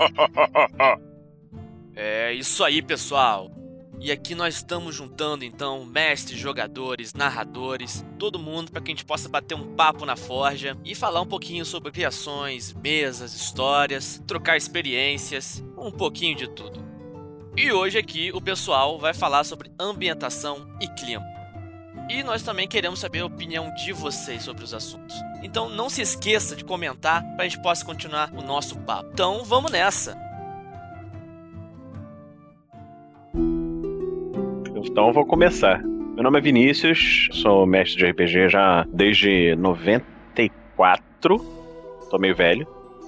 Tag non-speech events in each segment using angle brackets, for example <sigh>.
<laughs> É isso aí, pessoal. E aqui nós estamos juntando então mestres, jogadores, narradores, todo mundo para que a gente possa bater um papo na forja e falar um pouquinho sobre criações, mesas, histórias, trocar experiências, um pouquinho de tudo. E hoje aqui o pessoal vai falar sobre ambientação e clima. E nós também queremos saber a opinião de vocês sobre os assuntos. Então não se esqueça de comentar para a gente possa continuar o nosso papo. Então vamos nessa! Então vou começar. Meu nome é Vinícius, sou mestre de RPG já desde 94. Tô meio velho.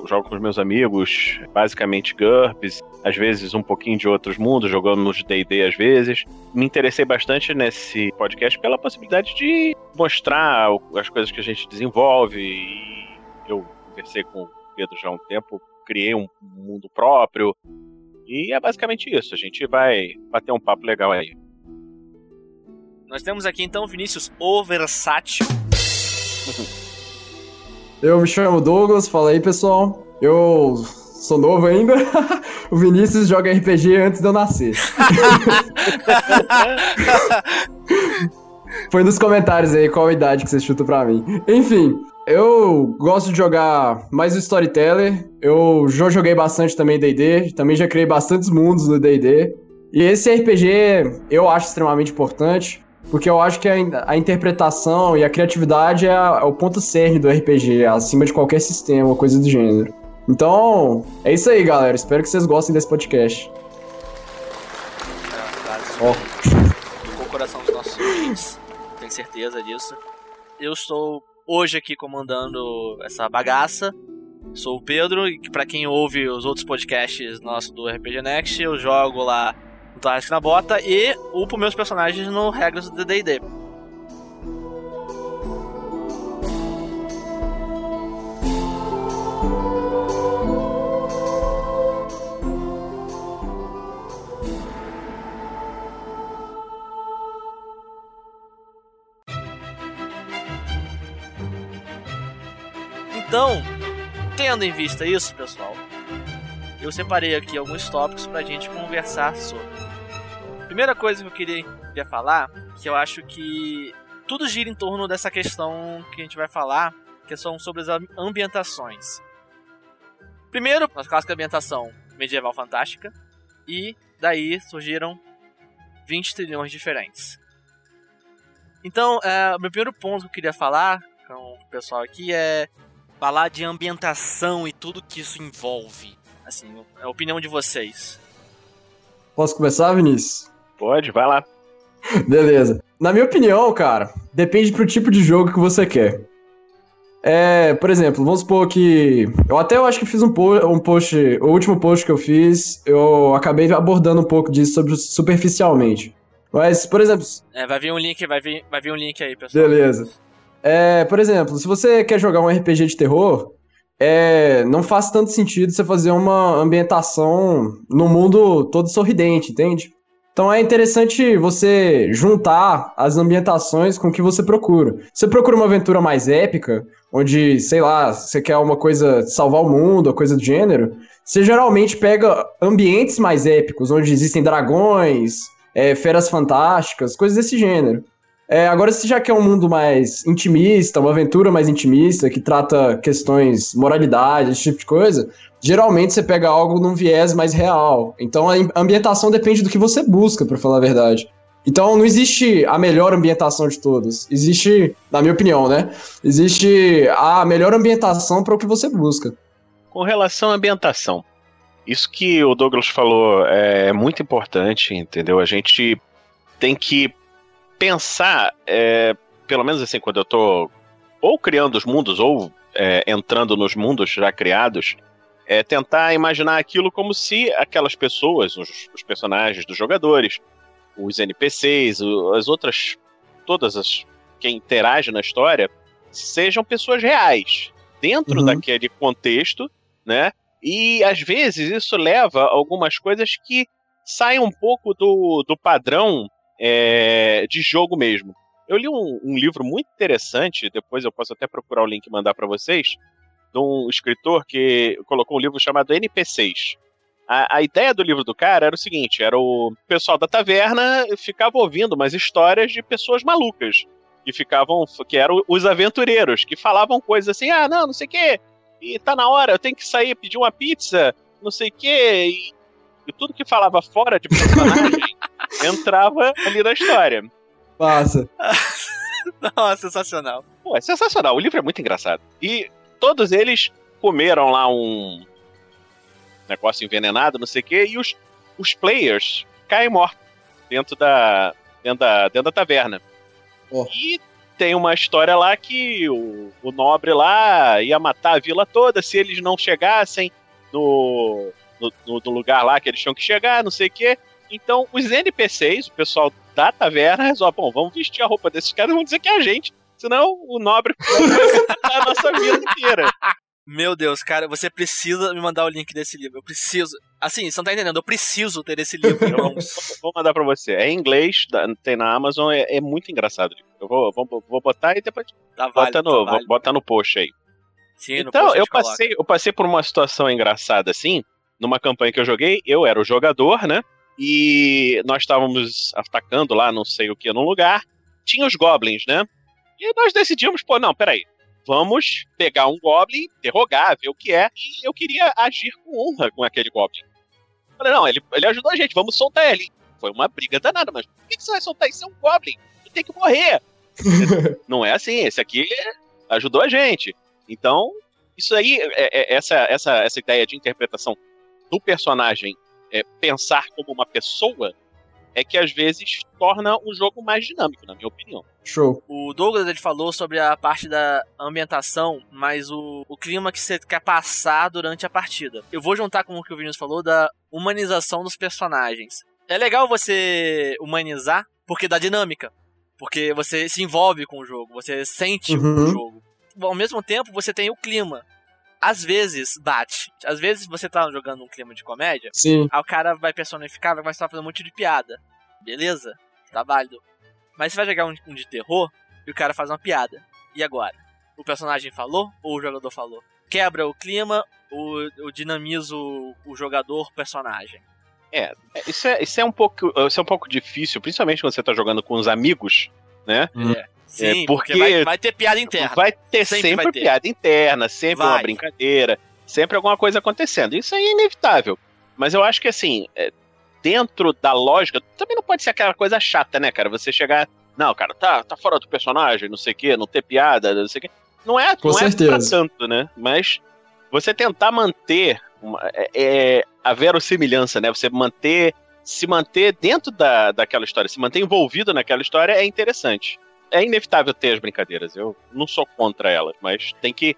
Jogo com os meus amigos, basicamente GURPS, às vezes um pouquinho de outros mundos, jogando nos D&D às vezes. Me interessei bastante nesse podcast pela possibilidade de mostrar as coisas que a gente desenvolve. E eu conversei com o Pedro já há um tempo, criei um mundo próprio. E é basicamente isso. A gente vai bater um papo legal aí. Nós temos aqui então Vinícius Oversátil. <laughs> Eu me chamo Douglas, fala aí pessoal. Eu sou novo ainda. <laughs> o Vinícius joga RPG antes de eu nascer. <laughs> Foi nos comentários aí qual a idade que você chuta pra mim. Enfim, eu gosto de jogar mais o Storyteller. Eu já joguei bastante também D&D. Também já criei bastantes mundos no D&D. E esse RPG eu acho extremamente importante. Porque eu acho que a, a interpretação e a criatividade é, a, é, o ponto cerne do RPG, acima de qualquer sistema ou coisa do gênero. Então, é isso aí, galera. Espero que vocês gostem desse podcast. Ó. Oh. Com o coração dos nossos ouvintes, tenho certeza disso. Eu estou hoje aqui comandando essa bagaça. Sou o Pedro, e para quem ouve os outros podcasts nossos do RPG Next, eu jogo lá no Tarrasque na Bota e upo meus personagens no Regras do D&D. Então, tendo em vista isso, pessoal, eu separei aqui alguns tópicos pra gente conversar sobre. Primeira coisa que eu queria, queria falar, que eu acho que tudo gira em torno dessa questão que a gente vai falar, que são sobre as ambientações. Primeiro, a clássica ambientação medieval fantástica, e daí surgiram 20 trilhões diferentes. Então, é, o meu primeiro ponto que eu queria falar com o pessoal aqui é falar de ambientação e tudo que isso envolve. Assim, a opinião de vocês. Posso começar, Vinícius? Pode, vai lá. <laughs> Beleza. Na minha opinião, cara, depende pro tipo de jogo que você quer. É, por exemplo, vamos supor que. Eu até eu acho que fiz um, po um post. O último post que eu fiz, eu acabei abordando um pouco disso sobre, superficialmente. Mas, por exemplo. É, vai vir um link, vai vir, vai vir um link aí, pessoal. Beleza. É, por exemplo, se você quer jogar um RPG de terror, é, não faz tanto sentido você fazer uma ambientação no mundo todo sorridente, entende? Então é interessante você juntar as ambientações com o que você procura. Você procura uma aventura mais épica, onde, sei lá, você quer uma coisa salvar o mundo, ou coisa do gênero, você geralmente pega ambientes mais épicos, onde existem dragões, é, feras fantásticas, coisas desse gênero. É, agora, se já quer um mundo mais intimista, uma aventura mais intimista, que trata questões moralidade, esse tipo de coisa, geralmente você pega algo num viés mais real. Então a ambientação depende do que você busca, para falar a verdade. Então não existe a melhor ambientação de todas. Existe, na minha opinião, né? Existe a melhor ambientação para o que você busca. Com relação à ambientação, isso que o Douglas falou é muito importante, entendeu? A gente tem que pensar, é, pelo menos assim, quando eu tô ou criando os mundos ou é, entrando nos mundos já criados, é tentar imaginar aquilo como se aquelas pessoas, os, os personagens dos jogadores, os NPCs, as outras, todas as quem interage na história, sejam pessoas reais dentro uhum. daquele contexto, né? E às vezes isso leva a algumas coisas que saem um pouco do, do padrão é, de jogo mesmo. Eu li um, um, livro muito interessante, depois eu posso até procurar o link e mandar para vocês, de um escritor que colocou um livro chamado NPCs. A, a, ideia do livro do cara era o seguinte: era o pessoal da taverna ficava ouvindo umas histórias de pessoas malucas. Que ficavam. que eram os aventureiros, que falavam coisas assim, ah, não, não sei o quê. E tá na hora, eu tenho que sair pedir uma pizza, não sei o quê. E, e tudo que falava fora de personagem entrava ali na história. Passa. <laughs> Nossa, sensacional. Pô, é sensacional. O livro é muito engraçado. E todos eles comeram lá um negócio envenenado, não sei o quê, e os, os players caem mortos dentro da, dentro da, dentro da taverna. Oh. E tem uma história lá que o, o nobre lá ia matar a vila toda se eles não chegassem no, no, no lugar lá que eles tinham que chegar, não sei o quê. Então, os NPCs, o pessoal da taverna, resolve, bom, vamos vestir a roupa desses caras e vamos dizer que é a gente. Senão o nobre <laughs> vai a nossa vida inteira. Meu Deus, cara, você precisa me mandar o link desse livro. Eu preciso. Assim, você não tá entendendo, eu preciso ter esse livro. Então, vou mandar pra você. É em inglês, tem na Amazon, é, é muito engraçado. Eu vou, vou, vou botar e depois. Tá bota, no, tá bota no post aí. Sim, então, eu passei, eu passei por uma situação engraçada assim, numa campanha que eu joguei. Eu era o jogador, né? E nós estávamos atacando lá, não sei o que, num lugar. Tinha os goblins, né? E nós decidimos, pô, não, peraí. Vamos pegar um goblin, interrogar, ver o que é. E eu queria agir com honra com aquele goblin. Falei, não, ele, ele ajudou a gente, vamos soltar ele. Foi uma briga danada, mas por que, que você vai soltar isso? É um goblin. Ele tem que morrer. <laughs> não é assim, esse aqui ajudou a gente. Então, isso aí, é, é, essa, essa, essa ideia de interpretação do personagem é, pensar como uma pessoa é que às vezes torna o jogo mais dinâmico, na minha opinião. Show. O Douglas ele falou sobre a parte da ambientação, mas o, o clima que você quer passar durante a partida. Eu vou juntar com o que o Vinícius falou da humanização dos personagens. É legal você humanizar porque dá dinâmica. Porque você se envolve com o jogo, você sente uhum. o jogo. Ao mesmo tempo, você tem o clima às vezes bate. Às vezes você tá jogando um clima de comédia, Sim. aí o cara vai personificar, vai começar a fazer um monte de piada. Beleza? Tá válido. Mas você vai jogar um, um de terror e o cara faz uma piada. E agora? O personagem falou ou o jogador falou? Quebra o clima ou, ou dinamiza o, o jogador personagem? É, isso é, isso é um pouco, isso é um pouco difícil, principalmente quando você tá jogando com os amigos, né? É. Sim, é porque, porque vai, vai, ter piada interna. Vai ter sempre, sempre vai ter. piada interna, sempre vai. uma brincadeira, sempre alguma coisa acontecendo. Isso é inevitável. Mas eu acho que assim, é, dentro da lógica, também não pode ser aquela coisa chata, né, cara? Você chegar. Não, cara, tá, tá fora do personagem, não sei o quê, não ter piada, não sei o quê. Não é, Com não certeza. é pra tanto, né? Mas você tentar manter uma, é, é, a verossimilhança, né? Você manter. Se manter dentro da, daquela história, se manter envolvido naquela história é interessante é inevitável ter as brincadeiras. Eu não sou contra elas, mas tem que.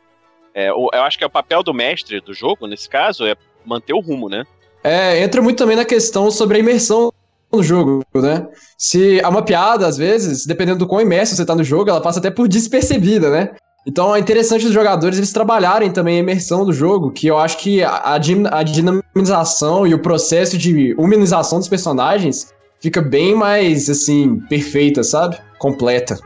É, eu acho que é o papel do mestre do jogo, nesse caso, é manter o rumo, né? É, entra muito também na questão sobre a imersão no jogo, né? Se há uma piada, às vezes, dependendo do quão imerso você tá no jogo, ela passa até por despercebida, né? Então é interessante os jogadores eles trabalharem também a imersão do jogo, que eu acho que a, a dinamização e o processo de humanização dos personagens fica bem mais, assim, perfeita, sabe? Completa.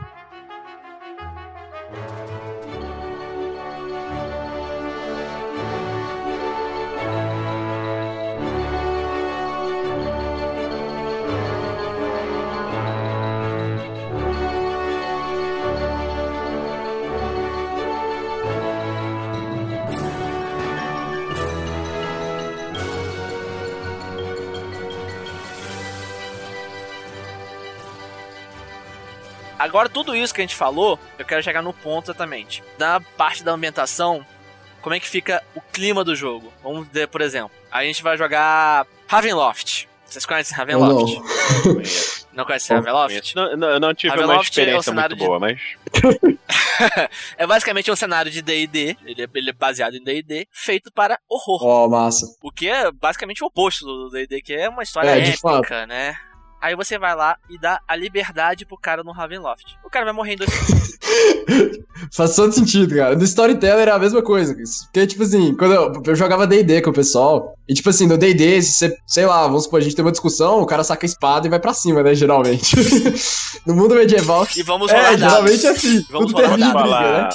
Isso que a gente falou, eu quero chegar no ponto exatamente. Na parte da ambientação, como é que fica o clima do jogo? Vamos ver, por exemplo, a gente vai jogar Ravenloft. Vocês conhecem Ravenloft? Não, <laughs> não conhecem Ravenloft? Não, não, não tive Ravenloft uma experiência é um muito de... boa, mas... <laughs> é basicamente um cenário de D&D, ele, é, ele é baseado em D&D, feito para horror. Ó, oh, massa. O que é basicamente o oposto do D&D, que é uma história é, épica, né? Aí você vai lá e dá a liberdade pro cara no Ravenloft. O cara vai morrer em dois <laughs> Faz todo sentido, cara. No Storyteller era a mesma coisa. Porque, tipo assim, quando eu, eu jogava DD com o pessoal, E tipo assim, no D&D, você, sei lá, vamos supor, a gente tem uma discussão, o cara saca a espada e vai pra cima, né, geralmente. <laughs> no mundo medieval... E vamos É, rolar geralmente dados. é assim. Vamos rolar Posso termina em falar, né?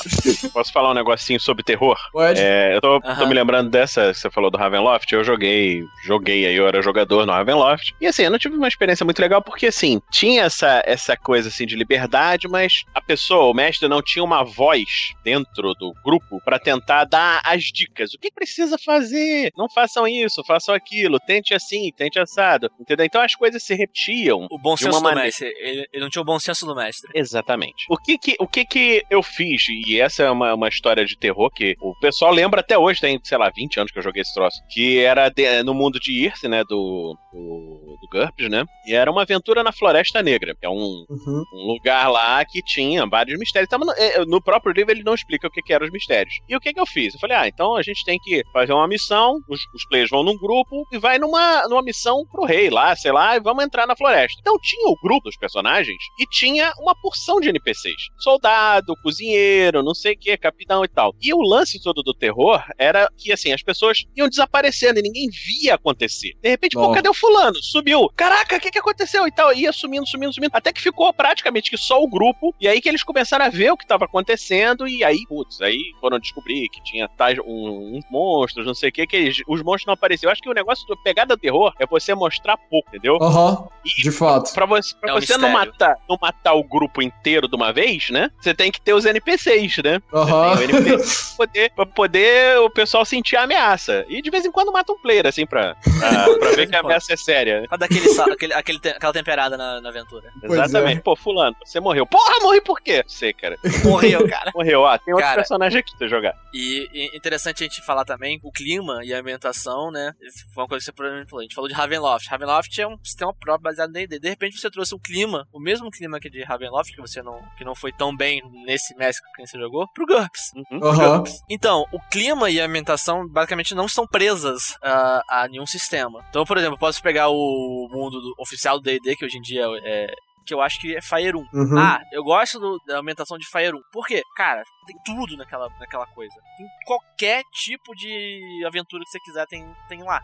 posso falar um negocinho sobre terror? Pode. É, eu tô, tô Aham. me lembrando dessa que você falou do Ravenloft. Eu joguei, joguei aí, eu era jogador no Ravenloft. E assim, eu não tive uma experiência muito legal porque assim, tinha essa, essa coisa assim de liberdade, mas a pessoa, o mestre, não tinha uma voz dentro do grupo pra tentar dar as dicas. O que precisa fazer? Não façam isso, façam aquilo, tente assim, tente assado. Entendeu? Então as coisas se repetiam. O bom senso uma do maneira- mestre. Ele, ele não tinha o bom senso do mestre. Exatamente. O que que, o que que eu fiz, e essa é uma, uma história de terror que o pessoal lembra até hoje, tem, sei lá, 20 anos que eu joguei esse troço, que era de- no mundo de Irse, né, do, do, do GURPS, né, e era uma aventura na Floresta Negra, que é um, Uhum. um lugar lá que tinha vários mistérios. Então, no, é, no próprio livro ele não explica o que, que eram os mistérios. E o que, que eu fiz? Eu falei, ah, então a gente tem que fazer uma missão, os, os players vão num grupo e vai numa, numa missão pro rei lá, sei lá, e vamos entrar na floresta. Então tinha o grupo dos personagens e tinha uma porção de NPCs. Soldado, cozinheiro, não sei o que, capitão e tal. E o lance todo do terror era que, assim, as pessoas iam desaparecendo e ninguém via acontecer. De repente, pô, Ó. cadê o fulano? Sumiu. Caraca, o que, que aconteceu? E tal. Ia sumindo, sumindo, sumindo. Até que ficou praticamente que só o grupo. E aí que eles começaram a ver o que estava acontecendo. E aí, putz, aí foram descobrir que tinha tais, um- uns monstros, não sei o que, que eles- os monstros não apareciam. Eu acho que o negócio do pegada terror é você mostrar pouco, entendeu? Aham, E de fato. Pra você, pra É um você não, matar, não matar o grupo inteiro de uma vez, né? Você tem que ter os NPCs, né? Aham. O NPC pra <laughs> poder, pra poder o pessoal sentir a ameaça. E de vez em quando mata um player, assim, pra, pra, <laughs> pra ver que a ameaça é séria. Pra dar aquele, sal- aquele, aquele te- aquela temperada na, na aventura. Pois Exatamente. é. Pô, fulano, você morreu. Porra, morri por quê? Não sei, cara. Morreu, <laughs> cara. Morreu, ó. Tem outro Cara. personagem aqui pra você jogar. E, e interessante a gente falar também o clima e a ambientação, né? Foi uma coisa que você provavelmente falou. A gente falou de Ravenloft. Ravenloft é um sistema próprio baseado em D&D. De repente você trouxe um clima, o mesmo clima que de Ravenloft, que você não, que não foi tão bem nesse Mask que você jogou, pro GURPS. Uhum. Aham. Então, o clima e a ambientação basicamente não estão presas a, a nenhum sistema. Então, por exemplo, eu posso pegar o mundo do- oficial do D&D, que hoje em dia é... Que eu acho que é Fire 1. Uhum. Ah, eu gosto do- da ambientação de Fire 1. Por quê? Cara, tem tudo naquela, naquela coisa. Tem qualquer tipo de aventura que você quiser, tem, tem lá.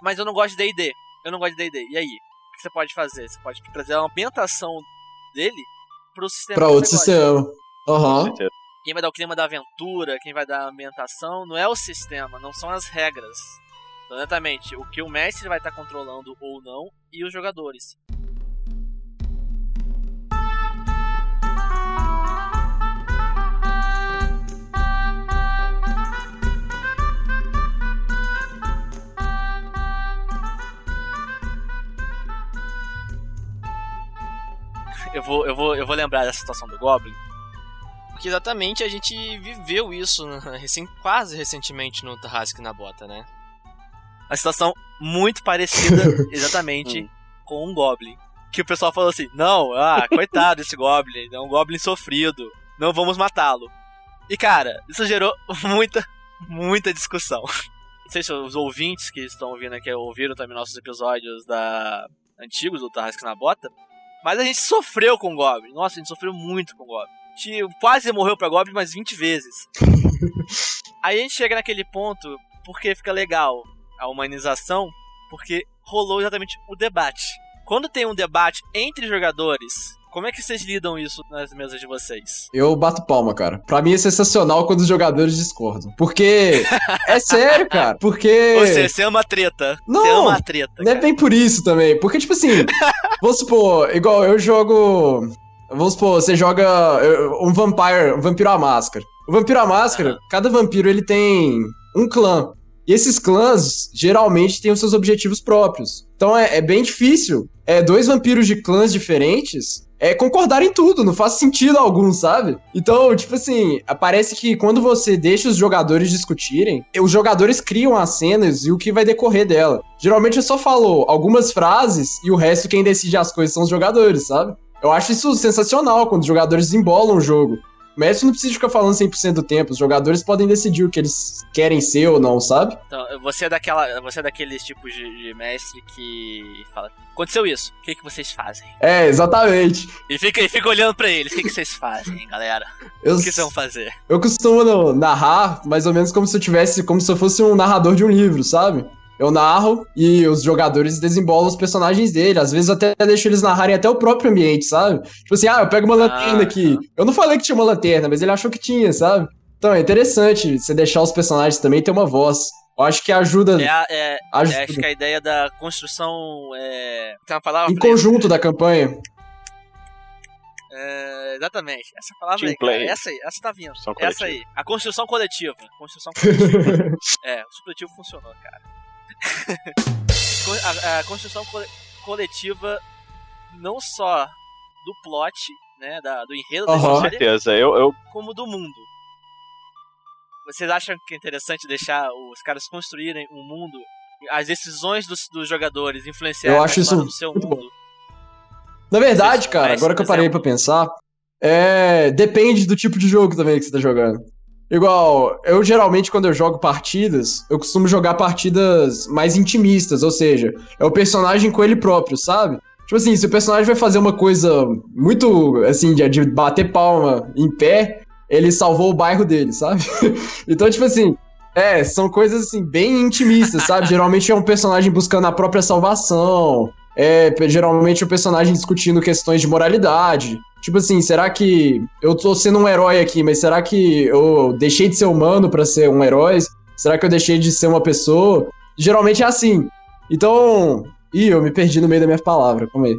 Mas eu não gosto de D&D. Eu não gosto de D&D. E aí? O que você pode fazer? Você pode trazer a ambientação dele pro sistema Pra que outro sistema. Aham. Certeza. Quem vai dar o clima da aventura, quem vai dar a ambientação, não é o sistema, não são as regras. Exatamente, o que o mestre vai estar controlando ou não e os jogadores. Eu vou, eu vou, eu vou lembrar da situação do Goblin. Porque exatamente a gente viveu isso né, <laughs> recém, quase recentemente no Tarrasque na Bota, né? Uma situação muito parecida, <laughs> exatamente, com um Goblin. Que o pessoal falou assim: não, ah, coitado desse Goblin, é um Goblin sofrido, não vamos matá-lo. E cara, isso gerou <laughs> muita, muita discussão. Não sei se os ouvintes que estão ouvindo aqui ouviram também nossos episódios da antigos do Tarrasque na Bota. Mas a gente sofreu com o Goblin. Nossa, a gente sofreu muito com o Goblin. A gente quase morreu pra Goblin mais 20 vezes. <laughs> Aí a gente chega naquele ponto porque fica legal a humanização, porque rolou exatamente o debate. Quando tem um debate entre jogadores, como é que vocês lidam isso nas mesas de vocês? Eu bato palma, cara. Pra mim é sensacional quando os jogadores discordam. Porque. é <laughs> sério, cara. Porque. Ou seja, você ama treta. Não, você ama a treta. Não é cara. bem por isso também. Porque, tipo assim, <laughs> vamos supor, igual eu jogo. Vamos supor, você joga um vampire, um vampiro à máscara. O vampiro à máscara, cada vampiro ele tem um clã. E esses clãs geralmente têm os seus objetivos próprios. Então é, é bem difícil. É, dois vampiros de clãs diferentes é concordar em tudo, não faz sentido algum, sabe? Então, tipo assim, parece que quando você deixa os jogadores discutirem, os jogadores criam as cenas e o que vai decorrer dela. Geralmente eu só falo algumas frases e o resto quem decide as coisas são os jogadores, sabe? Eu acho isso sensacional quando os jogadores embolam o jogo. Mestre não precisa ficar falando 100% do tempo, os jogadores podem decidir o que eles querem ser ou não, sabe? Então, você é daquela. Você é daqueles tipos de, de mestre que fala. Aconteceu isso, o que, que vocês fazem? É, exatamente. E fica, e fica olhando pra eles, o que, que vocês fazem, galera? Eu, O que vocês vão fazer? eu costumo narrar mais ou menos como se eu tivesse, como se eu fosse um narrador de um livro, sabe? Eu narro e os jogadores desembolam os personagens dele. Às vezes até deixo eles narrarem até o próprio ambiente, sabe? Tipo assim, ah, eu pego uma lanterna Ah. aqui. Eu não falei que tinha uma lanterna, mas ele achou que tinha, sabe? Então é interessante você deixar os personagens também ter uma voz. Eu acho que ajuda. É, a- é, é, ajuda acho que a ideia da construção é. Tem uma palavra em isso? conjunto da campanha. É, exatamente. Essa palavra Team aí, cara. play. Essa aí, essa tá vindo. Essa aí. A construção coletiva. Construção <laughs> coletiva. é, o supletivo funcionou, cara. A, a construção cole- coletiva não só do plot, né, da, do enredo da Aham. Com história, certeza. Eu, eu como do mundo. Vocês acham que é interessante deixar os caras construírem um mundo, as decisões dos, dos jogadores influenciarem Eu acho a história isso do seu muito bom. mundo? Na verdade, cara, agora que eu parei pra pensar, é, depende do tipo de jogo também que você tá jogando. Igual, eu geralmente quando eu jogo partidas, eu costumo jogar partidas mais intimistas, ou seja, é o personagem com ele próprio, sabe? Tipo assim, se o personagem vai fazer uma coisa muito, assim, de, de bater palma em pé, ele salvou o bairro dele, sabe? <laughs> então, tipo assim, é, são coisas assim, bem intimistas, sabe? <laughs> Geralmente é um personagem buscando a própria salvação, é geralmente o personagem discutindo questões de moralidade. Tipo assim, será que eu tô sendo um herói aqui, mas será que eu deixei de ser humano pra ser um herói? Será que eu deixei de ser uma pessoa? Geralmente é assim. Então. Ih, eu me perdi no meio da minha palavra, calma aí.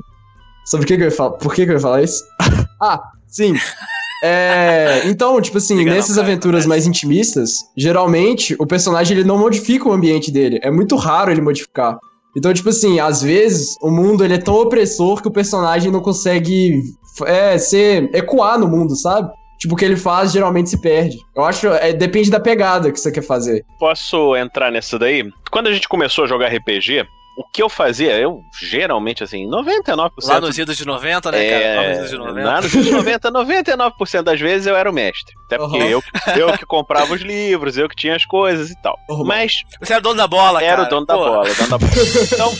Sobre o que, que eu ia falar? Por que, que eu ia falar isso? <laughs> ah, sim. É, então, tipo assim, Diga não, nessas cara, aventuras mais intimistas, geralmente o personagem ele não modifica o ambiente dele. É muito raro ele modificar. Então, tipo assim, às vezes o mundo ele é tão opressor que o personagem não consegue é, ser, ecoar no mundo, sabe? Tipo, o que ele faz geralmente se perde. Eu acho, é, depende da pegada que você quer fazer. posso entrar nessa daí? Quando a gente começou a jogar RPG, o que eu fazia, eu geralmente, assim, 99%. Lá nos idos de 90, né, cara? Lá nos idos de 90. Lá nos idos de 90, 99% das vezes eu era o mestre. Até porque Uhum. eu, eu que comprava os livros, eu que tinha as coisas e tal. Normal. Mas Você era dono da bola, era cara. o dono da Pô, bola, o dono da bola. <laughs> Então,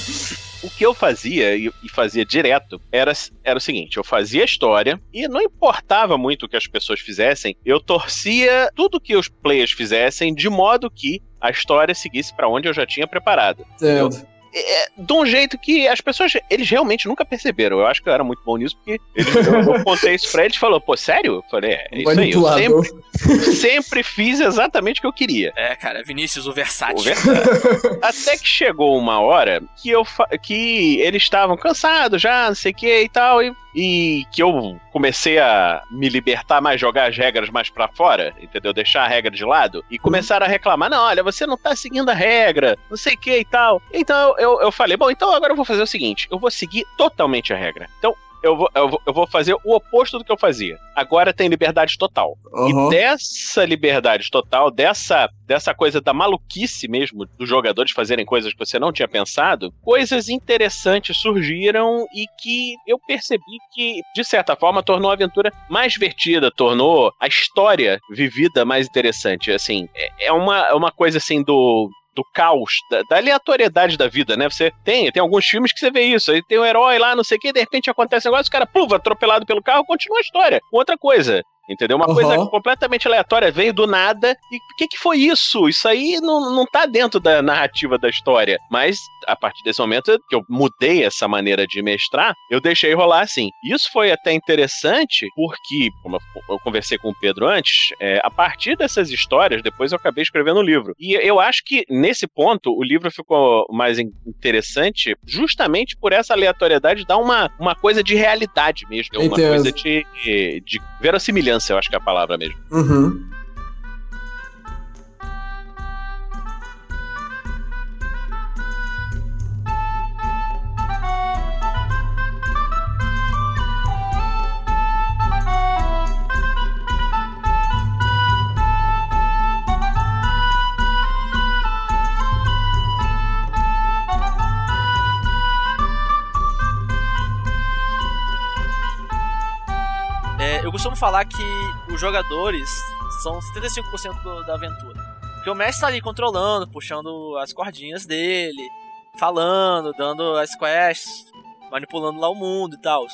o que eu fazia, e, fazia direto, era, era o seguinte: eu fazia a história, e não importava muito o que as pessoas fizessem, eu torcia tudo que os players fizessem de modo que a história seguisse pra onde eu já tinha preparado. Entendo. É, de um jeito que as pessoas, eles realmente nunca perceberam. Eu acho que eu era muito bom nisso, porque eles, eu, eu contei isso pra eles e falou, pô, sério? Eu falei, é, é isso aí. Eu sempre, sempre fiz exatamente o que eu queria. É, cara, Vinícius, o versátil. O versátil. Até que chegou uma hora que eu que eles estavam cansados já, não sei o que e tal, e, e que eu comecei a me libertar mais, jogar as regras mais pra fora, entendeu? Deixar a regra de lado e começaram a reclamar: não, olha, você não tá seguindo a regra, não sei o que e tal. Então eu, eu falei: bom, então agora eu vou fazer o seguinte: eu vou seguir totalmente a regra. Então. Eu vou, eu, vou, eu vou fazer o oposto do que eu fazia. Agora tem liberdade total. Aham. E dessa liberdade total, dessa, dessa coisa da maluquice mesmo dos jogadores fazerem coisas que você não tinha pensado, coisas interessantes surgiram e que eu percebi que, de certa forma, tornou a aventura mais divertida, tornou a história vivida mais interessante. Assim, é, é uma, é uma coisa assim do. Do caos, da, da aleatoriedade da vida, né? Você tem, tem alguns filmes que você vê isso. Aí tem um herói lá, não sei o que, de repente acontece um negócio, o cara, puf, atropelado pelo carro, continua a história. Outra coisa. Entendeu? Uma Aham. coisa completamente aleatória, veio do nada. E o que, que foi isso? Isso aí não, não tá dentro da narrativa da história. Mas, a partir desse momento que eu mudei essa maneira de mestrar, eu deixei rolar assim. Isso foi até interessante, porque, como eu, conversei com o Pedro antes, é, a partir dessas histórias, depois eu acabei escrevendo um livro. E eu acho que, nesse ponto, o livro ficou mais in- interessante justamente por essa aleatoriedade dar uma, uma coisa de realidade mesmo. Uma Entendo. coisa de, de verossimilhança, eu acho que é a palavra mesmo. Uhum. Eu costumo falar que os jogadores são 75% do- da aventura. Porque o mestre tá ali controlando, puxando as cordinhas dele, falando, dando as quests, manipulando lá o mundo e tal.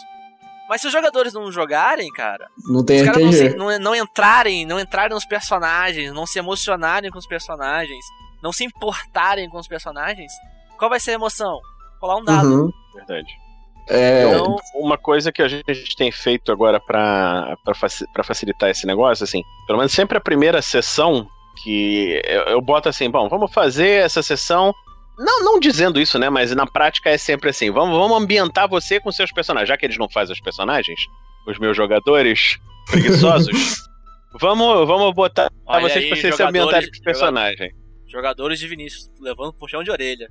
Mas se os jogadores não jogarem, cara, Não tem os caras não, se- não, não entrarem, não entrarem nos personagens, não se emocionarem com os personagens, não se importarem com os personagens, qual vai ser a emoção? Rolar um dado. Uhum. Verdade. É, Então, Uma coisa que a gente tem feito agora faci- pra facilitar esse negócio, assim, pelo menos sempre a primeira sessão que eu, eu boto assim, bom, vamos fazer essa sessão. Não, não dizendo isso, né? Mas na prática é sempre assim. Vamos, vamos ambientar você com seus personagens. Já que eles não fazem os personagens, os meus jogadores preguiçosos, <laughs> vamos, vamos botar olha vocês aí, pra vocês se jogadores- ambientarem com os personagens. Jogadores de Vinícius levando puxão de orelha.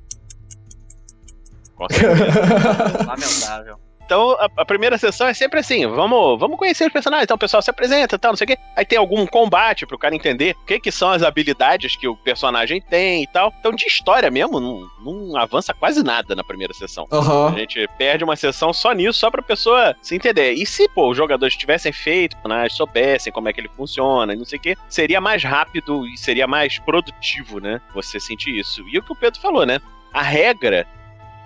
Com certeza. <laughs> Lamentável. Então, a, a primeira sessão é sempre assim, vamos, vamos conhecer os personagens. Então, o pessoal se apresenta, tal, não sei o quê. Aí tem algum combate pro cara entender o que, que são as habilidades que o personagem tem e tal. Então, de história mesmo, não, não avança quase nada na primeira sessão. A Aham. gente perde uma sessão só nisso, só pra pessoa se entender. E se, pô, os jogadores tivessem feito, né, soubessem como é que ele funciona e não sei o quê, seria mais rápido e seria mais produtivo, né? Você sentir isso. E o que o Pedro falou, né? A regra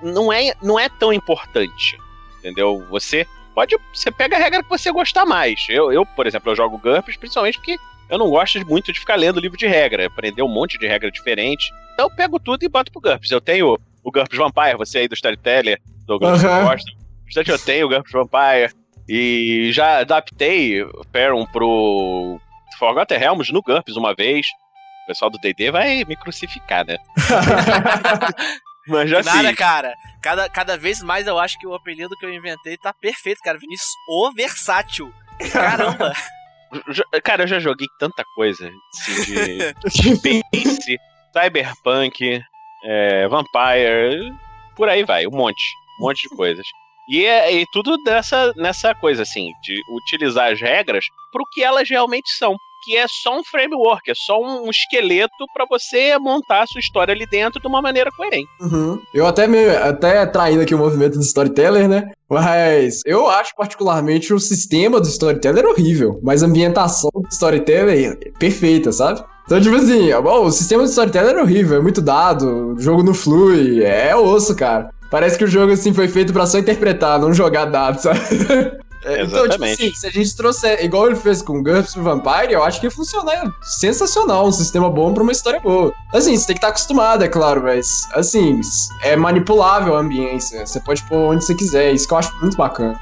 não é, não é tão importante. Entendeu? Você pode. Você pega a regra que você gostar mais. Eu, eu por exemplo, eu jogo GURPS principalmente porque eu não gosto muito de ficar lendo livro de regra, aprender um monte de regra diferente. Então eu pego tudo e boto pro GURPS. Eu tenho o GURPS Vampire, você aí do Storyteller, Douglas, Aham. você gosta. Bastante eu tenho o GURPS Vampire. E já adaptei o Perun pro Forgotten Realms no GURPS uma vez. O pessoal do D&D vai me crucificar, né? <laughs> <laughs> Mas já Nada, cara. Cada, cada vez mais eu acho que o apelido que eu inventei tá perfeito, cara. Vinícius, o versátil. Caramba. <laughs> <laughs> Cara, eu já joguei tanta coisa assim, de <laughs> Space, Cyberpunk, é, Vampire, por aí vai, um monte, um monte de coisas. E, é, e tudo dessa, nessa coisa, assim, de utilizar as regras pro que elas realmente são. Que é só um framework, é só um esqueleto pra você montar a sua história ali dentro de uma maneira coerente. Uhum. Eu até me, até traindo aqui o movimento do Storyteller, né? Mas eu acho particularmente o sistema do Storyteller horrível, mas a ambientação do Storyteller é perfeita, sabe? Então, tipo assim, bom, o sistema do Storyteller é horrível, é muito dado, o jogo não flui, é osso, cara. Parece que o jogo, assim, foi feito pra só interpretar, não jogar dados, sabe? <laughs> É, Então, tipo Exatamente. assim, se a gente trouxer, igual ele fez com pro Vampire, eu acho que ia funcionar sensacional, um sistema bom pra uma história boa. Assim, você tem que estar acostumado, é claro, mas, assim, é manipulável a ambiência, você pode pôr onde você quiser, isso que eu acho muito bacana.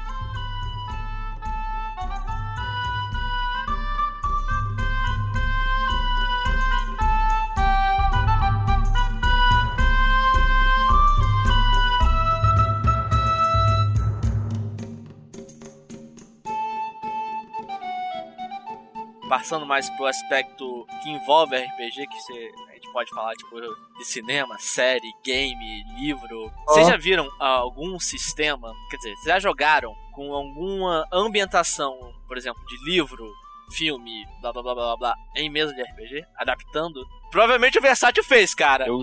Passando mais pro aspecto que envolve RPG, que você, a gente pode falar, tipo, de cinema, série, game, livro. Vocês Ó. já viram ah, algum sistema, quer dizer, vocês já jogaram com alguma ambientação, por exemplo, de livro, filme, blá blá blá blá blá, em mesa de RPG, adaptando? Provavelmente o Versátil fez, cara. Eu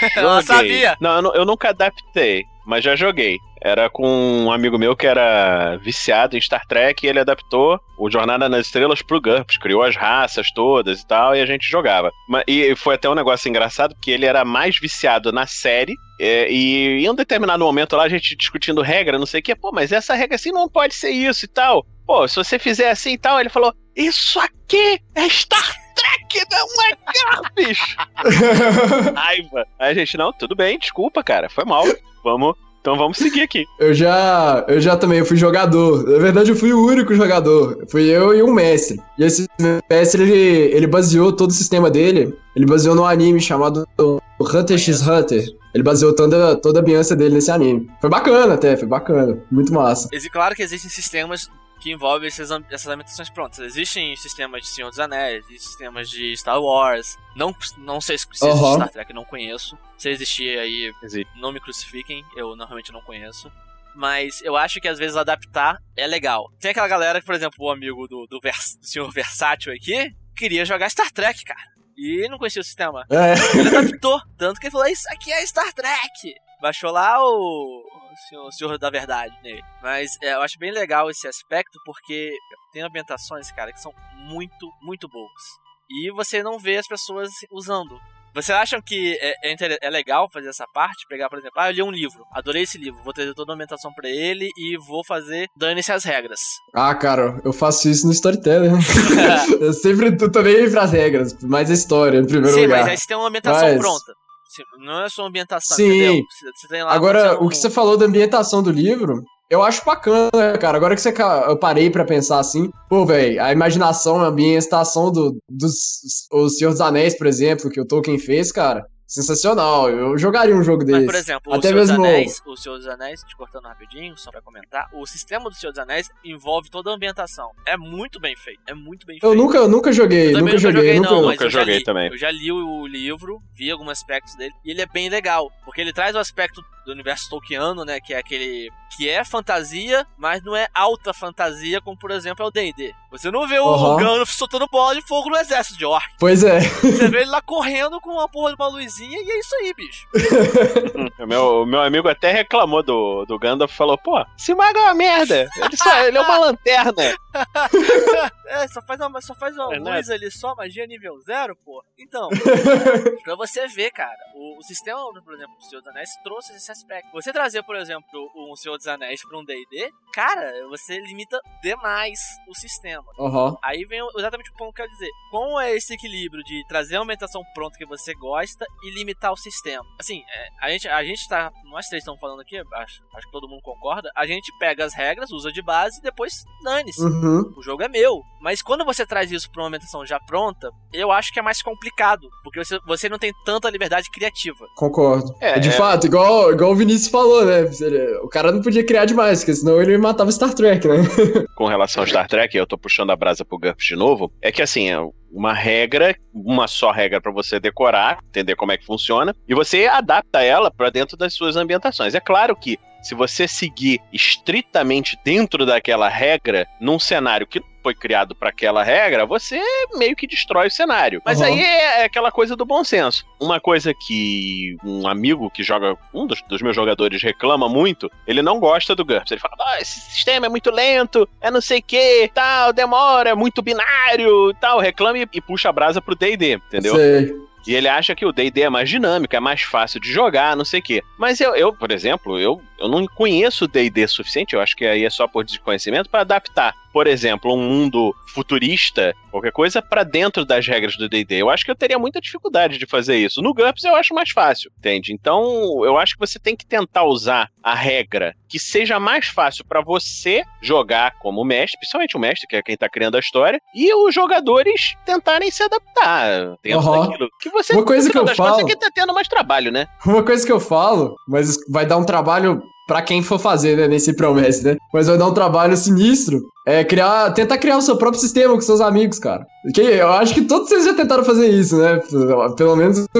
<laughs> Ela sabia. Não, eu, eu nunca adaptei, mas já joguei. Era com um amigo meu que era viciado em Star Trek e ele adaptou o Jornada nas Estrelas pro GURPS, criou as raças todas e tal, e a gente jogava. E foi até um negócio engraçado, porque ele era mais viciado na série, é, e em um determinado momento lá a gente discutindo regra, não sei o que, pô, mas essa regra assim não pode ser isso e tal. Pô, se você fizer assim e tal, ele falou, isso aqui é Star Trek, não é GURPS! raiva. Aí a gente, não, tudo bem, desculpa, cara, foi mal. Vamos, então vamos seguir aqui. Eu já, eu já também fui jogador. Na verdade, eu fui o único jogador. Fui eu e um mestre. E esse mestre, ele, ele baseou todo o sistema dele. Ele baseou num anime chamado Hunter x Hunter. Ele baseou toda, toda a ambiência dele nesse anime. Foi bacana até, foi bacana. Muito massa. Exi- Claro que existem sistemas que envolvem esses, essas ambientações prontas. Existem sistemas de Senhor dos Anéis, sistemas de Star Wars. Não, não sei se existe Aham. Star Trek, não conheço. Se existir aí, Existe. não me crucifiquem, eu normalmente não conheço. Mas eu acho que às vezes adaptar é legal. Tem aquela galera que, por exemplo, o amigo do, do, vers, do senhor Versátil aqui, queria jogar Star Trek, cara. E não conhecia o sistema. É. Ele adaptou. Tanto que ele falou: Isso aqui é Star Trek. Baixou lá o. o Senhor, da Verdade nele. Mas é, eu acho bem legal esse aspecto porque tem ambientações, cara, que são muito, muito boas. E você não vê as pessoas usando. Vocês acham que é, é, é legal fazer essa parte? Pegar, por exemplo, ah, eu li um livro, adorei esse livro, vou trazer toda a ambientação pra ele e vou fazer dane-se as regras. Ah, cara, eu faço isso no Storyteller. <laughs> eu sempre tô tô nem aí pras regras, mas a história, em primeiro Sim, lugar. mas aí você tem uma ambientação Mas- pronta. Não é só ambientação, Sim. entendeu? Você, você Agora, você o que você falou da ambientação do livro, eu acho bacana, cara. Agora que você, eu parei pra pensar assim, pô, velho, a imaginação, a ambientação do, dos O Senhor dos Anéis, por exemplo, que o Tolkien fez, cara, sensacional. Eu jogaria um jogo Mas, desse. por exemplo, Até o Senhor dos mesmo- Anéis, o Senhor dos Anéis, te cortando rapidinho, só pra comentar, o sistema do Senhor dos Anéis envolve toda a ambientação. É muito bem feito, é muito bem Eu feito. nunca, eu nunca joguei, Eu nunca joguei, joguei, nunca. não, mas Nunca joguei li, também. Eu já li o livro, vi alguns aspectos dele, e ele é bem legal, porque ele traz o aspecto do universo tolkiano, né, que é aquele que é fantasia, mas não é alta fantasia, como por exemplo é o D&D. Você não vê o. Gandalf soltando bola de fogo no exército de orc. Pois é. Você vê ele lá correndo com uma porra de uma luzinha e é isso aí, bicho. <laughs> O meu, o meu amigo até reclamou do, do Gandalf falou: pô, esse mago é uma merda. Ele, só, ele é uma lanterna. <laughs> É, só faz uma, só faz uma É, né? luz ali só, magia nível zero, pô. Então, <laughs> pra você ver, cara, o, o sistema, por exemplo, do Senhor dos Anéis trouxe esse aspecto. Você trazer, por exemplo, um Senhor dos Anéis pra um D&D, cara, você limita demais o sistema. Aham. Aí vem exatamente o ponto que eu quero dizer. Como é esse equilíbrio de trazer a aumentação pronta que você gosta e limitar o sistema? Assim, é, a, gente, a gente tá. Nós três estamos falando aqui, acho, acho que todo mundo concorda. A gente pega as regras, usa de base e depois dane-se. Uhum. O jogo é meu. Mas quando você traz isso pra uma aumentação já pronta, eu acho que é mais complicado. Porque você, você não tem tanta liberdade criativa. Concordo. É, de é. fato, igual, igual o Vinícius falou, né? O cara não podia criar demais, porque senão ele matava Star Trek, né? <laughs> com relação ao Star Trek, eu tô puxando a brasa pro GURPS de novo, é que assim, é uma regra, uma só regra pra você decorar, entender como é que funciona, e você adapta ela pra dentro das suas ambientações. É claro que se você seguir estritamente dentro daquela regra, num cenário que foi criado pra aquela regra, você meio que destrói o cenário. Mas Uhum. aí é aquela coisa do bom senso. Uma coisa que um amigo que joga, um dos, dos meus jogadores reclama muito, ele não gosta do GURPS. Ele fala, ah, esse sistema é muito lento, é não sei o que, tal, demora, é muito binário, tal. Reclama e, e puxa a brasa pro D&D, entendeu? Sei. E ele acha que o D&D é mais dinâmico, é mais fácil de jogar, não sei o quê. Mas eu, eu, por exemplo, eu, eu não conheço o D&D suficiente, eu acho que aí é só por desconhecimento, para adaptar, por exemplo, um mundo futurista, qualquer coisa, para dentro das regras do D&D. Eu acho que eu teria muita dificuldade de fazer isso. No GURPS eu acho mais fácil, entende? Então, eu acho que você tem que tentar usar a regra que seja mais fácil para você jogar como mestre, principalmente o mestre, que é quem tá criando a história, e os jogadores tentarem se adaptar dentro Aham. daquilo. Que você, Uma coisa que eu falo- é que tá tendo mais trabalho, né? Uma coisa que eu falo, mas vai dar um trabalho pra quem for fazer, né? Nem se promete, né? Mas vai dar um trabalho sinistro. É criar, tentar criar o seu próprio sistema com seus amigos, cara. Que eu acho que todos vocês já tentaram fazer isso, né? Pelo menos <laughs>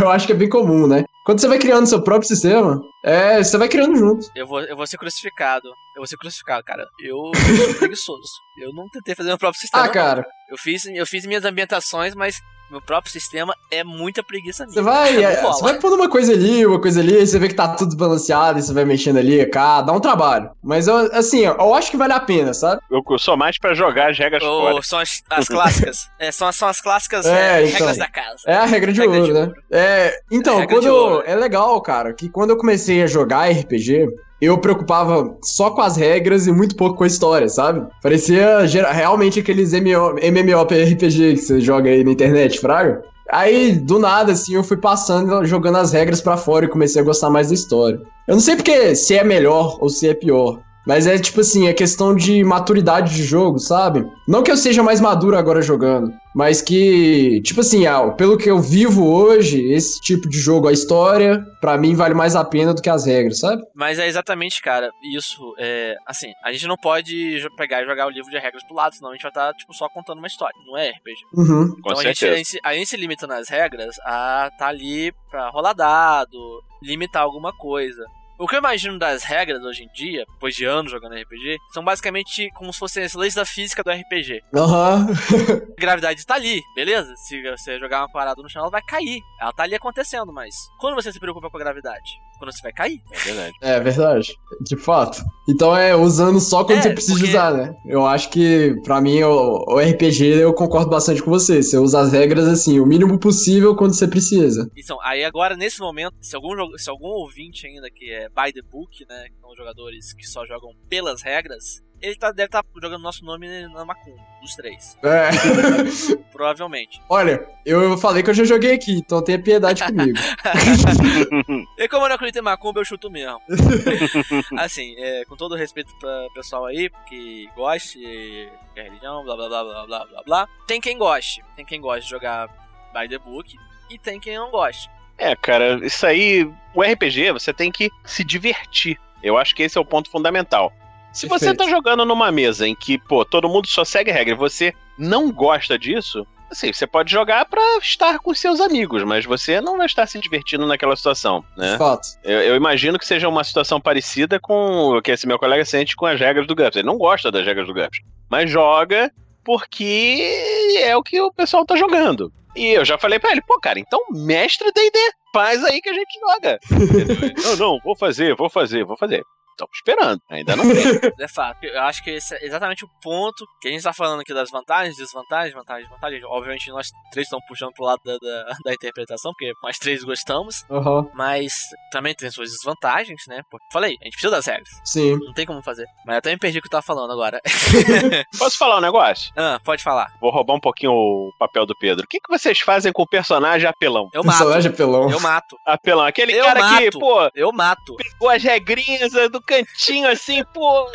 eu acho que é bem comum, né? Quando você vai criando seu próprio sistema, é, você vai criando junto. Eu vou, eu vou ser crucificado. Eu vou ser crucificado, cara. Eu, eu sou <laughs> preguiçoso. Eu não tentei fazer meu próprio sistema. Ah, cara, Eu fiz, eu fiz minhas ambientações, mas meu próprio sistema é muita preguiça minha. você vai, é, você vai pondo uma coisa ali, uma coisa ali, você vê que tá tudo desbalanceado, e você vai mexendo ali, cá, dá um trabalho. Mas eu, assim, eu acho que vale a pena, sabe? Eu sou mais pra jogar as regras fora. Ou são as, as clássicas. É, são, as- são as clássicas É, é, então. regras da casa. É a regra de Regra ouro, de né? ouro. É, então, É quando é legal, cara, que quando eu comecei a jogar RPG, eu preocupava só com as regras e muito pouco com a história, sabe? Parecia realmente aqueles MMO, MMORPG que você joga aí na internet, fraga. Aí, do nada, assim, eu fui passando, jogando as regras pra fora e comecei a gostar mais da história. Eu não sei porque se é melhor ou se é pior. Mas é tipo assim, é questão de maturidade de jogo, sabe? Não que eu seja mais maduro agora jogando, mas que, tipo assim, ah, pelo que eu vivo hoje, esse tipo de jogo, a história, pra mim vale mais a pena do que as regras, sabe? Mas é exatamente, cara, isso é. Assim, a gente não pode pegar e jogar o livro de regras pro lado, senão a gente vai estar, tipo, só contando uma história. Não é RPG. Uhum. Com então a gente, a, gente, a gente se limita nas regras a tá ali pra rolar dado, limitar alguma coisa. O que eu imagino das regras hoje em dia, depois de anos jogando RPG, são basicamente como se fossem as leis da física do RPG. Aham. A gravidade tá ali, beleza? Se você jogar uma parada no chão, ela vai cair. Ela tá ali acontecendo, mas quando você se preocupa com a gravidade? Quando você vai cair. É verdade. É verdade, de fato. Então é usando só quando É, você precisa porque- usar, né? Eu acho que, pra mim, o, o RPG eu concordo bastante com você. Você usa as regras assim, o mínimo possível quando você precisa. Então, aí agora, nesse momento, se algum, se algum ouvinte ainda que é by the book, né? Que são jogadores que só jogam pelas regras, ele tá, deve estar jogando nosso nome na Macumba, dos três. É. <laughs> Provavelmente. Olha, eu falei que eu já joguei aqui, então tenha piedade <laughs> comigo. E como eu não acredito em Macumba, eu chuto mesmo. <laughs> assim, é, com todo o respeito pra pessoal aí, que goste de religião, blá blá blá blá blá blá blá. Tem quem goste. Tem quem goste de jogar by the book e tem quem não goste. É, cara, isso aí. O RPG, você tem que se divertir. Eu acho que esse é o ponto fundamental. Se você Perfeito. tá jogando numa mesa em que, pô, todo mundo só segue regra e você não gosta disso, assim, você pode jogar pra estar com seus amigos, mas você não vai estar se divertindo naquela situação, né? Fato. Eu, eu imagino que seja uma situação parecida com o que esse meu colega sente com as regras do GURPS. Ele não gosta das regras do GURPS, mas joga porque é o que o pessoal tá jogando. E eu já falei pra ele, pô, cara, então mestre D&D, faz aí que a gente joga. <laughs> Não, não, vou fazer, vou fazer, vou fazer. Estamos esperando, ainda não tem. <laughs> É fato. Eu acho que esse é exatamente o ponto que a gente tá falando aqui das vantagens, desvantagens, vantagens, vantagens. Obviamente nós três estamos puxando pro lado da, da, <laughs> da interpretação, porque nós três gostamos, Aham. mas também tem suas desvantagens, né? Porque, falei, a gente precisa das regras. Sim. Não tem como fazer. Mas eu até me perdi o que eu tava falando agora. <laughs> Posso falar um negócio? ah, pode falar. Vou roubar um pouquinho o papel do Pedro. O que, que vocês fazem com o personagem apelão? Eu mato. Personagem apelão. Eu mato. Apelão, aquele Eu cara que, mato. pô, Eu mato. pegou as regrinhas do cantinho assim, pô.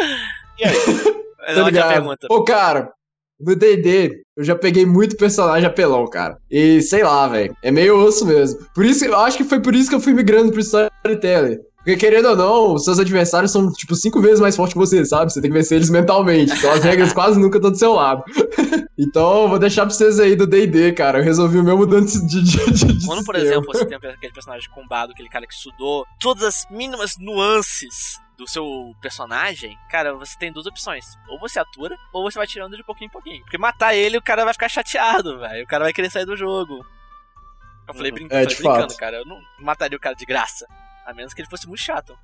E aí? Tá ligado? pergunta. Ô, cara, no D&D, eu já peguei muito personagem apelão, cara. E sei lá, velho. É meio osso mesmo. Por isso, eu acho que foi por isso que eu fui migrando pro Storyteller. Porque querendo ou não, os seus adversários são, tipo, cinco vezes mais fortes que você, sabe? Você tem que vencer eles mentalmente. Então as regras <laughs> quase nunca estão do seu lado. <laughs> então, eu vou deixar pra vocês aí do D&D, cara. Eu resolvi o meu mudança de, de, de, de Quando, por exemplo, você tem aquele personagem combado, aquele cara que estudou todas as mínimas nuances do seu personagem, cara, você tem duas opções. Ou você atura, ou você vai tirando de pouquinho em pouquinho. Porque matar ele, o cara vai ficar chateado, velho. O cara vai querer sair do jogo. Eu falei, brin É, falei brincando, fato. cara. Eu não mataria o cara de graça. A menos que ele fosse muito chato.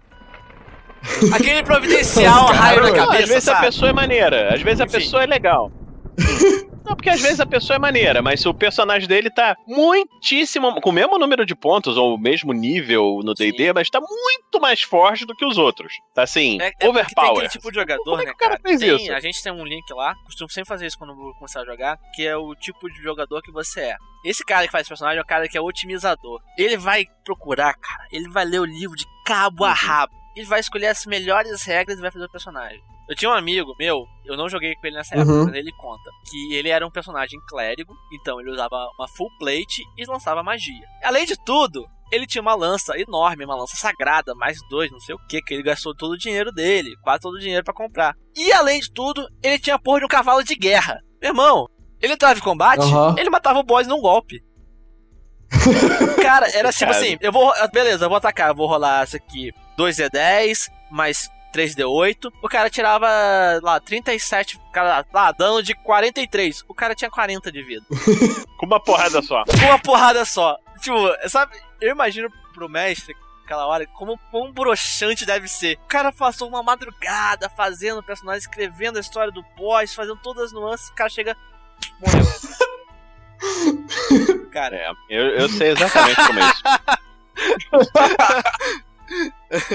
<laughs> Aquele providencial raio na cabeça, às vezes a sabe? pessoa é maneira, às vezes a Enfim. pessoa é legal. <laughs> Não, porque às vezes a pessoa é maneira, mas se o personagem dele tá muitíssimo. com o mesmo número de pontos, ou o mesmo nível no DD, mas tá muito mais forte do que os outros. Tá assim, É, é tem overpower. aquele tipo de jogador, Como é né, o cara cara? fez Tem- isso? A gente tem um link lá, costumo sempre fazer isso quando vou começar a jogar, que é o tipo de jogador que você é. Esse cara que faz personagem é o cara que é otimizador. Ele vai procurar, cara, ele vai ler o livro de cabo a Uhum. rabo. Ele vai escolher as melhores regras e vai fazer o personagem. Eu tinha um amigo meu, eu não joguei com ele nessa época, Uhum. mas ele conta que ele era um personagem clérigo, então ele usava uma full plate e lançava magia. Além de tudo, ele tinha uma lança enorme, uma lança sagrada, mais dois, não sei o que, que ele gastou todo o dinheiro dele, quase todo o dinheiro pra comprar. E além de tudo, ele tinha a porra de um cavalo de guerra. Meu irmão, ele entrava em combate, Aham. ele matava o boss num golpe. <laughs> Cara, era tipo Cara. assim, eu vou. Beleza, eu vou atacar, eu vou rolar isso aqui. 2D10, mais 3D8. O cara tirava lá 37, cara, lá, dano de 43. O cara tinha 40 de vida. <laughs> Com uma porrada só. Com uma porrada só. Tipo, sabe, eu imagino pro mestre aquela hora como quão broxante deve ser. O cara passou uma madrugada fazendo o personagem, escrevendo a história do boss, fazendo todas as nuances, o cara chega. Morreu. <laughs> cara, É, eu, eu sei exatamente como é isso.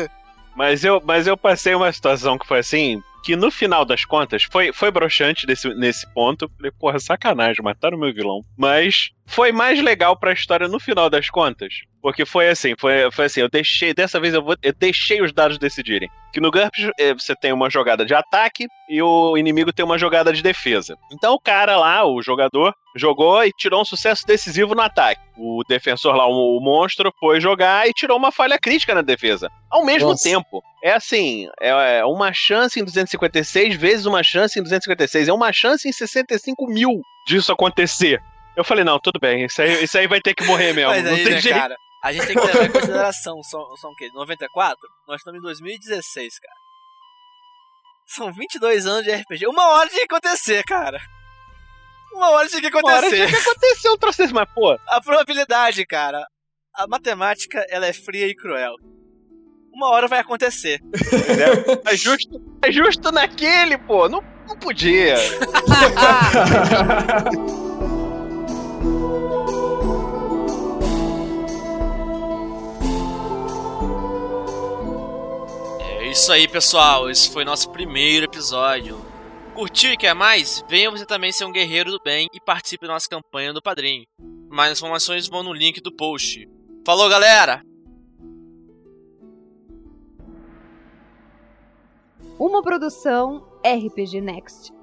<laughs> mas, eu, mas eu passei uma situação que foi assim, que no final das contas foi, foi broxante desse, nesse ponto. Falei, porra, sacanagem, mataram o meu vilão. Mas foi mais legal pra história no final das contas. Porque foi assim, foi, foi assim, eu deixei, dessa vez eu, vou, eu deixei os dados decidirem. Que no GURPS eh, você tem uma jogada de ataque e o inimigo tem uma jogada de defesa. Então o cara lá, o jogador, jogou e tirou um sucesso decisivo no ataque. O defensor lá, o, o monstro, foi jogar e tirou uma falha crítica na defesa. Ao mesmo Nossa. tempo. É assim, é é uma chance em 256 vezes uma chance em 256. É uma chance em 65 mil disso acontecer. Eu falei, não, tudo bem, isso aí, isso aí vai ter que morrer mesmo. Mas não aí, tem né, jeito. cara, a gente tem que levar em consideração, são, são o quê? 94? Nós estamos em 2016, cara. São 22 anos de RPG. Uma hora tinha que acontecer, cara. Uma hora tinha que Uma hora acontecer. tinha que acontecer um troço desse, mas, pô, A probabilidade, cara. A matemática, ela é fria e cruel. uma hora vai acontecer. Entendeu? É justo, é justo naquele, pô. Não, não podia. <laughs> isso aí, pessoal. Esse foi nosso primeiro episódio. Curtiu e quer mais? Venha você também ser um guerreiro do bem e participe da nossa campanha do Padrinho. Mais informações vão no link do post. Falou, galera! Uma produção RPG Next.